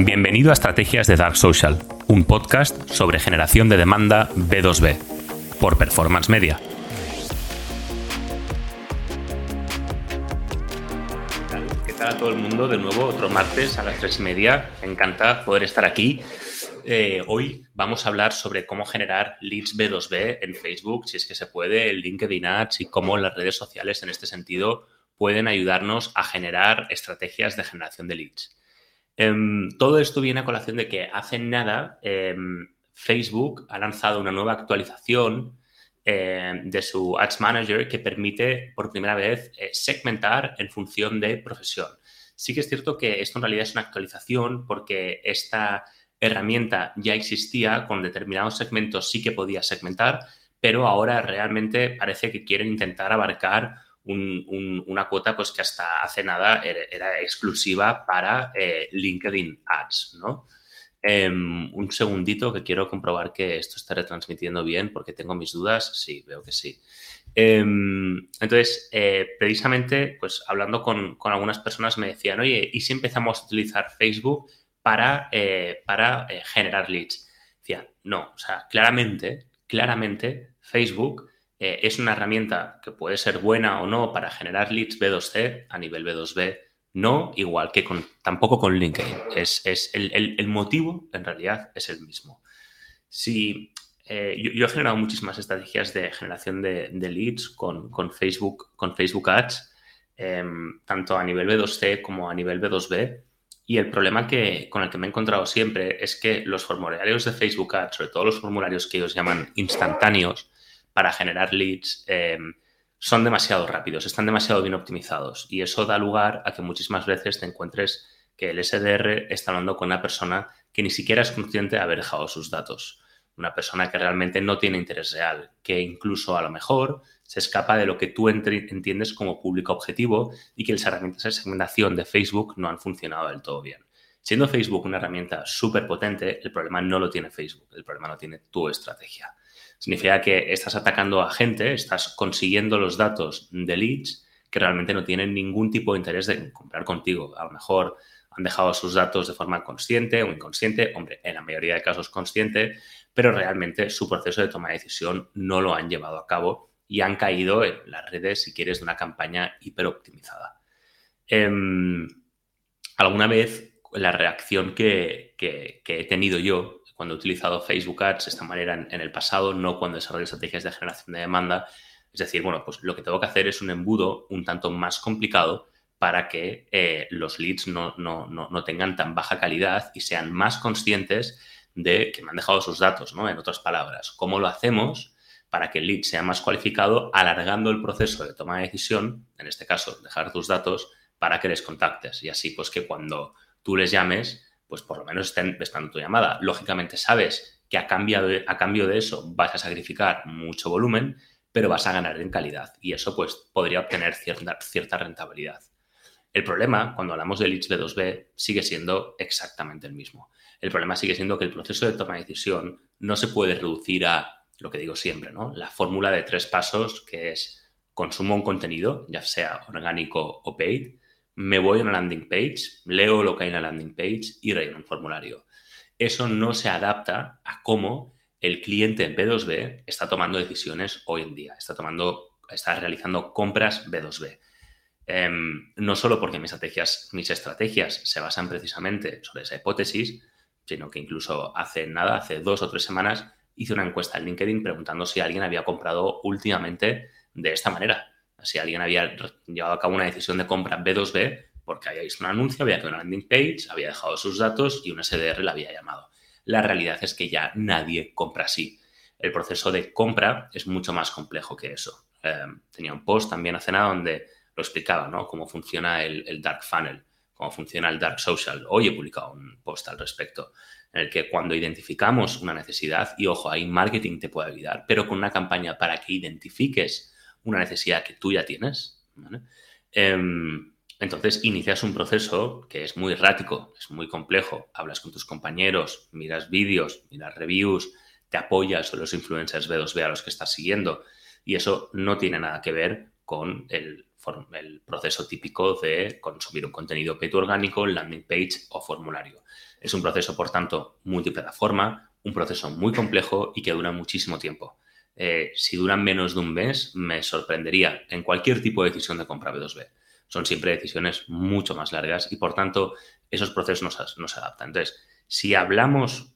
Bienvenido a Estrategias de Dark Social, un podcast sobre generación de demanda B2B, por Performance Media. ¿Qué tal a todo el mundo? De nuevo, otro martes a las tres y media. Me encanta poder estar aquí. Eh, hoy vamos a hablar sobre cómo generar leads B2B en Facebook, si es que se puede, en LinkedIn Ads y cómo las redes sociales en este sentido pueden ayudarnos a generar estrategias de generación de leads. Em, todo esto viene a colación de que hace nada em, Facebook ha lanzado una nueva actualización em, de su Ads Manager que permite por primera vez eh, segmentar en función de profesión. Sí que es cierto que esto en realidad es una actualización porque esta herramienta ya existía, con determinados segmentos sí que podía segmentar, pero ahora realmente parece que quieren intentar abarcar una cuota pues que hasta hace nada era, exclusiva para eh, LinkedIn Ads, ¿no? Em, un segundito que quiero comprobar que esto está retransmitiendo bien porque tengo mis dudas. Sí, veo que sí. Em, entonces, eh, precisamente, pues hablando con, algunas personas me decían, oye, ¿y si empezamos a utilizar Facebook para, eh, para generar leads? Decía, no, o sea, claramente, claramente Facebook eh, es una herramienta que puede ser buena o no para generar leads B2C a nivel B2B, no igual que con, tampoco con LinkedIn. Es, el, motivo, en realidad, es el mismo. Si, eh, yo, he generado muchísimas estrategias de generación de, leads con, Facebook, con Facebook Ads, em, tanto a nivel B2C como a nivel B2B. Y el problema que, con el que me he encontrado siempre es que los formularios de Facebook Ads, sobre todo los formularios que ellos llaman instantáneos, para generar leads em, son demasiado rápidos, están demasiado bien optimizados y eso da lugar a que muchísimas veces te encuentres que el SDR está hablando con una persona que ni siquiera es consciente de haber dejado sus datos. Una persona que realmente no tiene interés real, que incluso a lo mejor se escapa de lo que tú entiendes como público objetivo y que las herramientas de segmentación de Facebook no han funcionado del todo bien. Siendo Facebook una herramienta súper potente, el problema no lo tiene Facebook, el problema lo tiene tu estrategia. Significa que estás atacando a gente, estás consiguiendo los datos de leads que realmente no tienen ningún tipo de interés de comprar contigo. A lo mejor han dejado sus datos de forma consciente o inconsciente, hombre, en la mayoría de casos consciente, pero realmente su proceso de toma de decisión no lo han llevado a cabo y han caído en las redes, si quieres, de una campaña hiperoptimizada. Em, alguna vez la reacción que, que he tenido yo cuando he utilizado Facebook Ads de esta manera en, el pasado, no cuando desarrollo estrategias de generación de demanda. Es decir, bueno, pues lo que tengo que hacer es un embudo un tanto más complicado para que eh, los leads no, no, tengan tan baja calidad y sean más conscientes de que me han dejado sus datos, ¿no? En otras palabras, ¿cómo lo hacemos para que el lead sea más cualificado, alargando el proceso de toma de decisión, en este caso, dejar tus datos para que les contactes y así, pues que cuando tú les llames, pues por lo menos estén prestando tu llamada. Lógicamente sabes que a cambio, de, a cambio de eso vas a sacrificar mucho volumen, pero vas a ganar en calidad y eso pues podría obtener cierta, cierta rentabilidad. El problema, cuando hablamos de leads B2B, sigue siendo exactamente el mismo. El problema sigue siendo que el proceso de toma de decisión no se puede reducir a lo que digo siempre, ¿no? La fórmula de tres pasos que es consumo un contenido, ya sea orgánico o paid, me voy a una landing page, leo lo que hay en la landing page y relleno un formulario. Eso no se adapta a cómo el cliente en B2B está tomando decisiones hoy en día, está, tomando, está realizando compras B2B. Em, no solo porque mis estrategias, mis estrategias se basan precisamente sobre esa hipótesis, sino que incluso hace nada, hace dos o tres semanas, hice una encuesta en LinkedIn preguntando si alguien había comprado últimamente de esta manera si alguien había llevado a cabo una decisión de compra B2B porque había visto un anuncio, había creado una landing page, había dejado sus datos y un SDR la había llamado. La realidad es que ya nadie compra así. El proceso de compra es mucho más complejo que eso. Em, tenía un post también hace nada donde lo explicaba, ¿no? Cómo funciona el, el, dark funnel, cómo funciona el dark social. Hoy he publicado un post al respecto, en el que cuando identificamos una necesidad, y ojo, ahí marketing te puede ayudar, pero con una campaña para que identifiques una necesidad que tú ya tienes. Em, entonces inicias un proceso que es muy errático, es muy complejo. Hablas con tus compañeros, miras vídeos, miras reviews, te apoyas en los influencers B2B a los que estás siguiendo. Y eso no tiene nada que ver con el, proceso típico de consumir un contenido pay orgánico, landing page o formulario. Es un proceso, por tanto, multiplataforma, un proceso muy complejo y que dura muchísimo tiempo. Eh, si duran menos de un mes, me sorprendería en cualquier tipo de decisión de compra B2B. Son siempre decisiones mucho más largas y, por tanto, esos procesos no se adaptan. Entonces, si hablamos,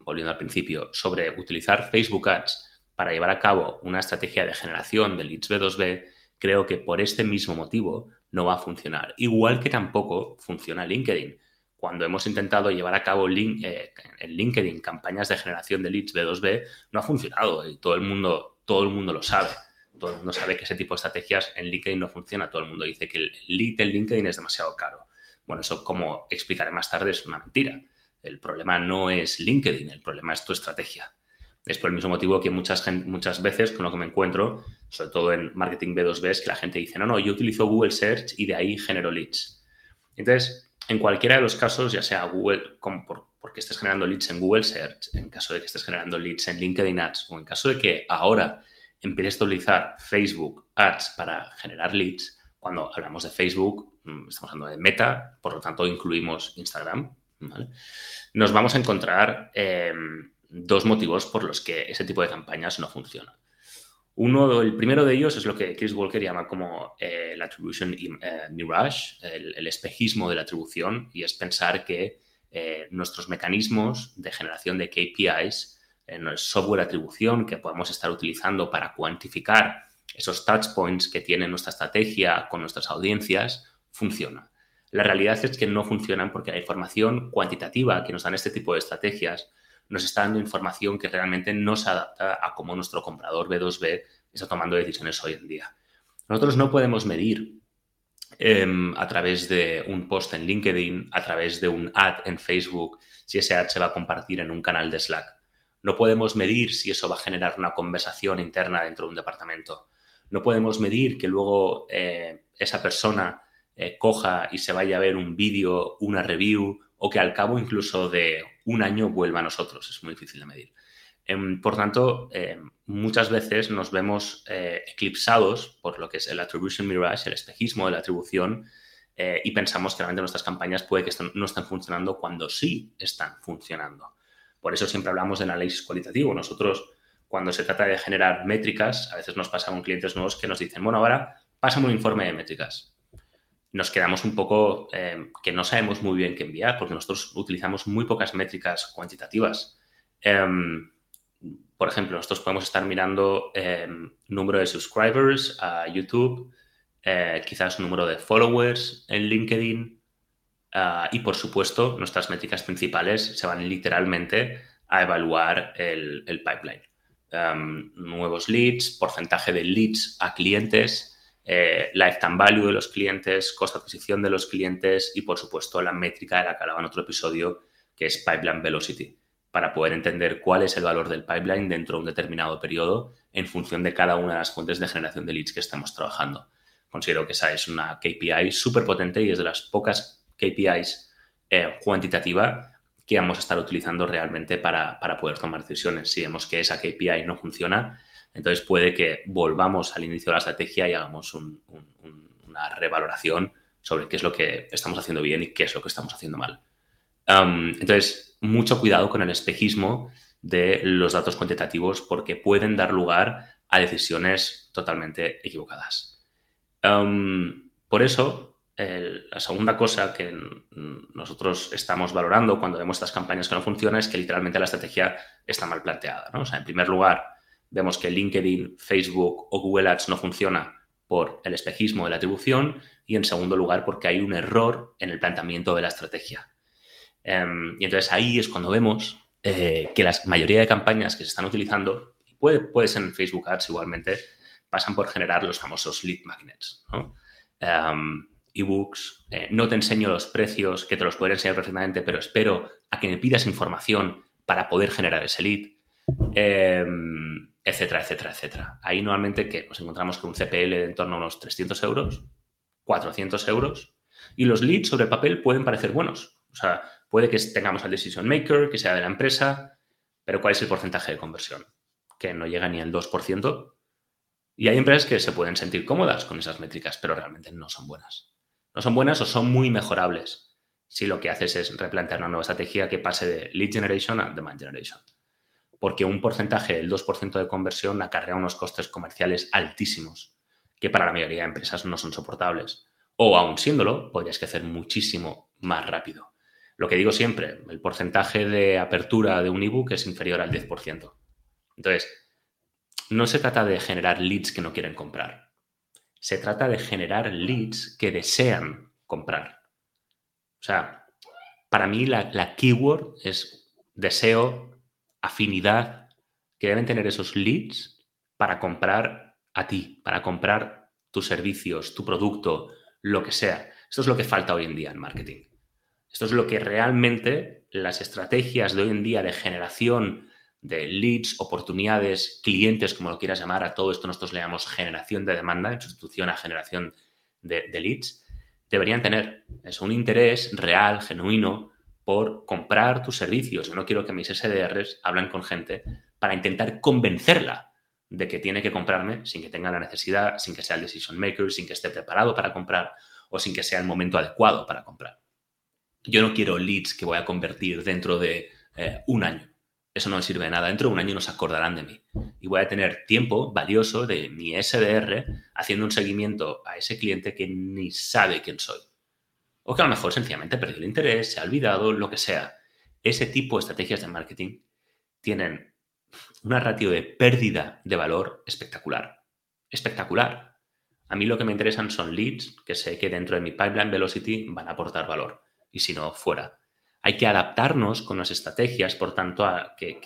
volviendo al principio, sobre utilizar Facebook Ads para llevar a cabo una estrategia de generación de leads B2B, creo que por este mismo motivo no va a funcionar. Igual que tampoco funciona LinkedIn. Cuando hemos intentado llevar a cabo eh, en LinkedIn campañas de generación de leads B2B, no ha funcionado y todo el mundo, todo el mundo lo sabe. Todo el mundo sabe que ese tipo de estrategias en LinkedIn no funciona. Todo el mundo dice que el lead en LinkedIn es demasiado caro. Bueno, eso como explicaré más tarde es una mentira. El problema no es LinkedIn, el problema es tu estrategia. Es por el mismo motivo que muchas, muchas veces con lo que me encuentro, sobre todo en marketing B2B, es que la gente dice, no, no, yo utilizo Google Search y de ahí genero leads. Entonces, en cualquiera de los casos, ya sea Google, porque estés generando leads en Google Search, en caso de que estés generando leads en LinkedIn Ads, o en caso de que ahora empieces a utilizar Facebook Ads para generar leads, cuando hablamos de Facebook, mm, estamos hablando de Meta, por lo tanto incluimos Instagram, nos vamos a encontrar em, dos motivos por los que ese tipo de campañas no funcionan. Uno, el primero de ellos es lo que Chris Walker llama como eh, la attribution eh, mirage, el, espejismo de la atribución, y es pensar que eh, nuestros mecanismos de generación de KPIs, el software atribución que podemos estar utilizando para cuantificar esos touch points que tiene nuestra estrategia con nuestras audiencias, funciona. La realidad es que no funcionan porque la información cuantitativa que nos dan este tipo de estrategias nos está dando información que realmente no se adapta a cómo nuestro comprador B2B está tomando decisiones hoy en día. Nosotros no podemos medir em, a través de un post en LinkedIn, a través de un ad en Facebook, si ese ad se va a compartir en un canal de Slack. No podemos medir si eso va a generar una conversación interna dentro de un departamento. No podemos medir que luego eh, esa persona eh, coja y se vaya a ver un vídeo, una review, o que al cabo incluso de un año vuelva a nosotros. Es muy difícil de medir. Em, por tanto, em, muchas veces nos vemos eh, eclipsados por lo que es el attribution mirage, el espejismo de la atribución, eh, y pensamos que realmente nuestras campañas puede que no estén funcionando cuando sí están funcionando. Por eso siempre hablamos de análisis cualitativo. Nosotros, cuando se trata de generar métricas, a veces nos pasa con clientes nuevos que nos dicen, bueno, ahora pásame un informe de métricas nos quedamos un poco eh, que no sabemos muy bien qué enviar, porque nosotros utilizamos muy pocas métricas cuantitativas. Em, por ejemplo, nosotros podemos estar mirando em, número de subscribers a YouTube, eh, quizás número de followers en LinkedIn ah, y, por supuesto, nuestras métricas principales se van literalmente a evaluar el, pipeline. Em, nuevos leads, porcentaje de leads a clientes, eh, lifetime value de los clientes, costo de adquisición de los clientes y, por supuesto, la métrica de la que hablaba en otro episodio, que es pipeline velocity, para poder entender cuál es el valor del pipeline dentro de un determinado periodo en función de cada una de las fuentes de generación de leads que estamos trabajando. Considero que esa es una KPI súper potente y es de las pocas KPIs eh, cuantitativa que vamos a estar utilizando realmente para, para poder tomar decisiones. Si vemos que esa KPI no funciona, entonces puede que volvamos al inicio de la estrategia y hagamos una revaloración sobre qué es lo que estamos haciendo bien y qué es lo que estamos haciendo mal. entonces, mucho cuidado con el espejismo de los datos cuantitativos porque pueden dar lugar a decisiones totalmente equivocadas. por eso, la segunda cosa que nosotros estamos valorando cuando vemos estas campañas que no funcionan es que literalmente la estrategia está mal planteada. O sea, en primer lugar, vemos que LinkedIn, Facebook o Google Ads no funciona por el espejismo de la atribución y en segundo lugar porque hay un error en el planteamiento de la estrategia. Em, y entonces ahí es cuando vemos eh, que la mayoría de campañas que se están utilizando, puede, puede ser en Facebook Ads igualmente, pasan por generar los famosos lead magnets. ¿no? Em, ebooks, eh, no te enseño los precios, que te los puedo enseñar perfectamente, pero espero a que me pidas información para poder generar ese lead. Em, etcétera, etcétera, etcétera. Ahí normalmente que nos encontramos con un CPL de en torno a unos 300 euros, 400 euros, y los leads sobre papel pueden parecer buenos. O sea, puede que tengamos al decision maker, que sea de la empresa, pero ¿cuál es el porcentaje de conversión? Que no llega ni al 2%. Y hay empresas que se pueden sentir cómodas con esas métricas, pero realmente no son buenas. No son buenas o son muy mejorables si lo que haces es replantear una nueva estrategia que pase de lead generation a demand generation. Porque un porcentaje del 2% de conversión acarrea unos costes comerciales altísimos que para la mayoría de empresas no son soportables. O aún siéndolo, podrías crecer muchísimo más rápido. Lo que digo siempre, el porcentaje de apertura de un ebook es inferior al 10%. Entonces, no se trata de generar leads que no quieren comprar. Se trata de generar leads que desean comprar. O sea, para mí la, la keyword es deseo, afinidad, que deben tener esos leads para comprar a ti, para comprar tus servicios, tu producto, lo que sea. Esto es lo que falta hoy en día en marketing. Esto es lo que realmente las estrategias de hoy en día de generación de leads, oportunidades, clientes, como lo quieras llamar, a todo esto nosotros le llamamos generación de demanda, en sustitución a generación de, leads, deberían tener. Es un interés real, genuino, por comprar tus servicios. Yo no quiero que mis SDRs hablen con gente para intentar convencerla de que tiene que comprarme sin que tenga la necesidad, sin que sea el decision maker, sin que esté preparado para comprar o sin que sea el momento adecuado para comprar. Yo no quiero leads que voy a convertir dentro de eh, un año. Eso no me sirve de nada. Dentro de un año no se acordarán de mí. Y voy a tener tiempo valioso de mi SDR haciendo un seguimiento a ese cliente que ni sabe quién soy. O que a lo mejor sencillamente perdió el interés, se ha olvidado, lo que sea. Ese tipo de estrategias de marketing tienen una ratio de pérdida de valor espectacular. Espectacular. A mí lo que me interesan son leads que sé que dentro de mi pipeline velocity van a aportar valor y si no, fuera. Hay que adaptarnos con las estrategias, por tanto, a que,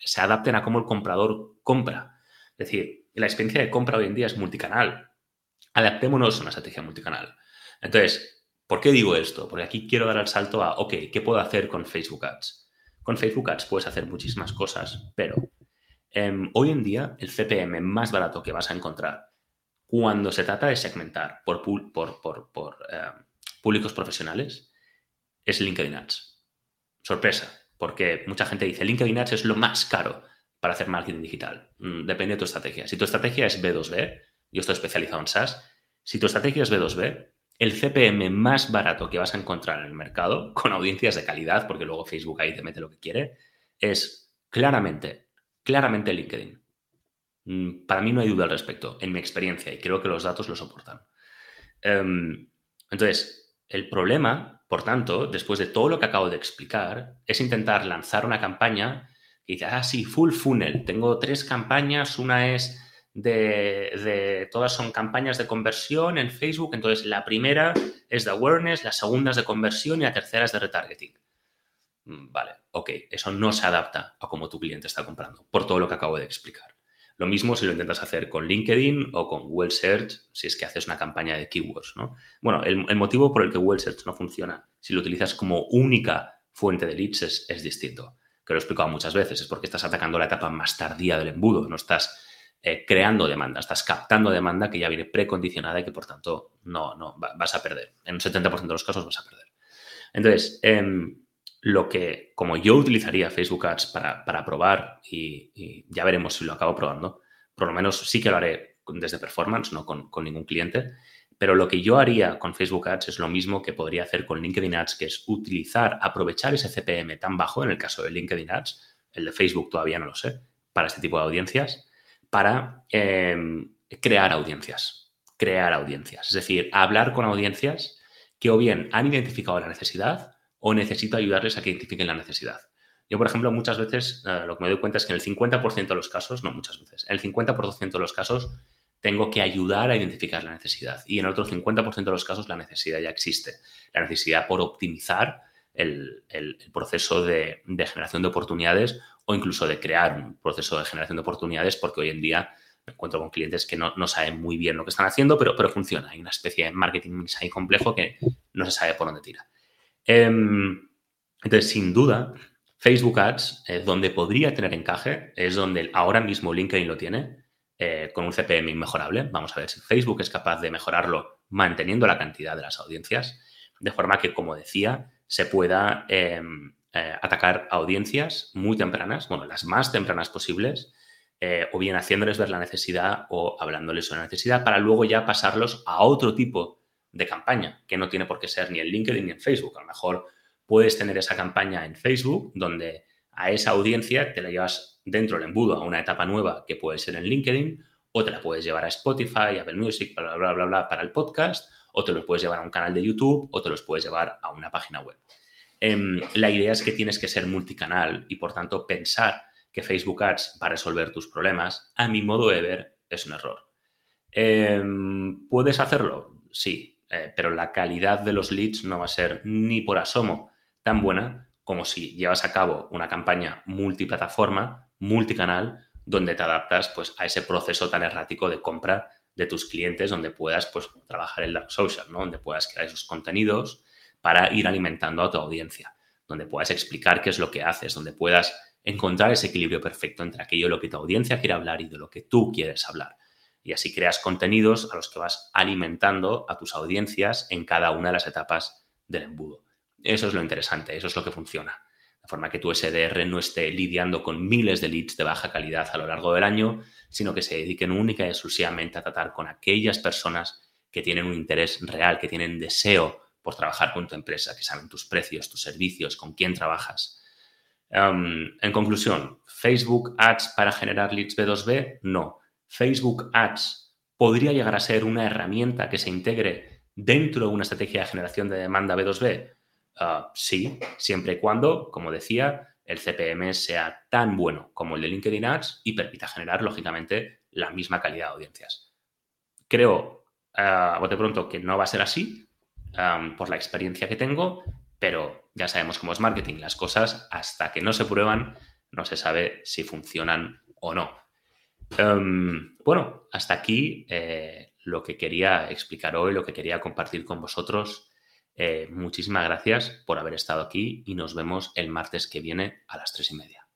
se adapten a cómo el comprador compra. Es decir, la experiencia de compra hoy en día es multicanal. Adaptémonos a una estrategia multicanal. Entonces, ¿por qué digo esto? Porque aquí quiero dar el salto a, ok, ¿qué puedo hacer con Facebook Ads? Con Facebook Ads puedes hacer muchísimas cosas, pero em, hoy en día el CPM más barato que vas a encontrar cuando se trata de segmentar por, por, em, públicos profesionales es LinkedIn Ads. Sorpresa, porque mucha gente dice LinkedIn Ads es lo más caro para hacer marketing digital. Mm, depende de tu estrategia. Si tu estrategia es B2B, yo estoy especializado en SaaS, si tu estrategia es B2B, el CPM más barato que vas a encontrar en el mercado, con audiencias de calidad, porque luego Facebook ahí te mete lo que quiere, es claramente, claramente LinkedIn. Mm, para mí no hay duda al respecto, en mi experiencia, y creo que los datos lo soportan. Em, entonces, el problema, por tanto, después de todo lo que acabo de explicar, es intentar lanzar una campaña que dice, ah, sí, full funnel, tengo tres campañas, una es de, todas son campañas de conversión en Facebook, entonces la primera es de awareness, la segunda es de conversión y la tercera es de retargeting. Mm, vale, ok, eso no se adapta a cómo tu cliente está comprando, por todo lo que acabo de explicar. Lo mismo si lo intentas hacer con LinkedIn o con Google Search, si es que haces una campaña de keywords, ¿no? Bueno, el, motivo por el que Google Search no funciona, si lo utilizas como única fuente de leads, es, distinto. Que lo he explicado muchas veces, es porque estás atacando la etapa más tardía del embudo, no estás eh, creando demanda, estás captando demanda que ya viene precondicionada y que por tanto no, no vas a perder. En un 70% de los casos vas a perder. Entonces, em, lo que, como yo utilizaría Facebook Ads para, probar, y, ya veremos si lo acabo probando, por lo menos sí que lo haré desde performance, no con, ningún cliente, pero lo que yo haría con Facebook Ads es lo mismo que podría hacer con LinkedIn Ads, que es utilizar, aprovechar ese CPM tan bajo, en el caso de LinkedIn Ads, el de Facebook todavía no lo sé, para este tipo de audiencias, para em, crear audiencias, crear audiencias, es decir, hablar con audiencias que o bien han identificado la necesidad o necesito ayudarles a que identifiquen la necesidad. Yo, por ejemplo, muchas veces eh, lo que me doy cuenta es que en el 50% de los casos, no muchas veces, en el 50% de los casos tengo que ayudar a identificar la necesidad y en el otro 50% de los casos la necesidad ya existe. La necesidad por optimizar el, proceso de, generación de oportunidades o incluso de crear un proceso de generación de oportunidades porque hoy en día me encuentro con clientes que no, saben muy bien lo que están haciendo, pero, pero funciona. Hay una especie de marketing mix ahí complejo que no se sabe por dónde tira. Em, entonces, sin duda, Facebook Ads, donde podría tener encaje, es donde ahora mismo LinkedIn lo tiene, eh, con un CPM inmejorable. Vamos a ver si Facebook es capaz de mejorarlo manteniendo la cantidad de las audiencias, de forma que, como decía, se pueda em, eh, atacar audiencias muy tempranas, bueno, las más tempranas posibles, eh, o bien haciéndoles ver la necesidad o hablándoles sobre la necesidad para luego ya pasarlos a otro tipo de campaña, que no tiene por qué ser ni en LinkedIn ni en Facebook. A lo mejor puedes tener esa campaña en Facebook donde a esa audiencia te la llevas dentro del embudo a una etapa nueva que puede ser en LinkedIn o te la puedes llevar a Spotify, a Apple Music, bla, bla, bla, bla, para el podcast, o te los puedes llevar a un canal de YouTube o te los puedes llevar a una página web. Em, la idea es que tienes que ser multicanal y por tanto pensar que Facebook Ads va a resolver tus problemas, a mi modo de ver, es un error. Em, ¿Puedes hacerlo? Sí, eh, pero la calidad de los leads no va a ser ni por asomo tan buena como si llevas a cabo una campaña multiplataforma, multicanal, donde te adaptas pues, a ese proceso tan errático de compra de tus clientes, donde puedas pues, trabajar el dark social, ¿no? donde puedas crear esos contenidos para ir alimentando a tu audiencia, donde puedas explicar qué es lo que haces, donde puedas encontrar ese equilibrio perfecto entre aquello de lo que tu audiencia quiere hablar y de lo que tú quieres hablar. Y así creas contenidos a los que vas alimentando a tus audiencias en cada una de las etapas del embudo. Eso es lo interesante, eso es lo que funciona. De forma que tu SDR no esté lidiando con miles de leads de baja calidad a lo largo del año, sino que se dediquen única y exclusivamente a tratar con aquellas personas que tienen un interés real, que tienen deseo por trabajar con tu empresa, que saben tus precios, tus servicios, con quién trabajas. Em, en conclusión, ¿Facebook Ads para generar leads B2B? No. Facebook Ads podría llegar a ser una herramienta que se integre dentro de una estrategia de generación de demanda B2B. Ah, sí, siempre y cuando, como decía, el CPM sea tan bueno como el de LinkedIn Ads y permita generar, lógicamente, la misma calidad de audiencias. Creo, uh, bote pronto, que no va a ser así por la experiencia que tengo, pero ya sabemos cómo es marketing. Las cosas, hasta que no se prueban, no se sabe si funcionan o no. bueno, hasta aquí eh, lo que quería explicar hoy, lo que quería compartir con vosotros. Eh, muchísimas gracias por haber estado aquí y nos vemos el martes que viene a las tres y media.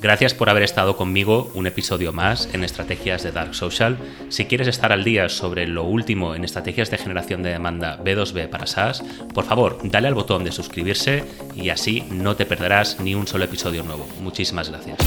Gracias por haber estado conmigo un episodio más en Estrategias de Dark Social. Si quieres estar al día sobre lo último en estrategias de generación de demanda B2B para SaaS, por favor, dale al botón de suscribirse y así no te perderás ni un solo episodio nuevo. Muchísimas gracias.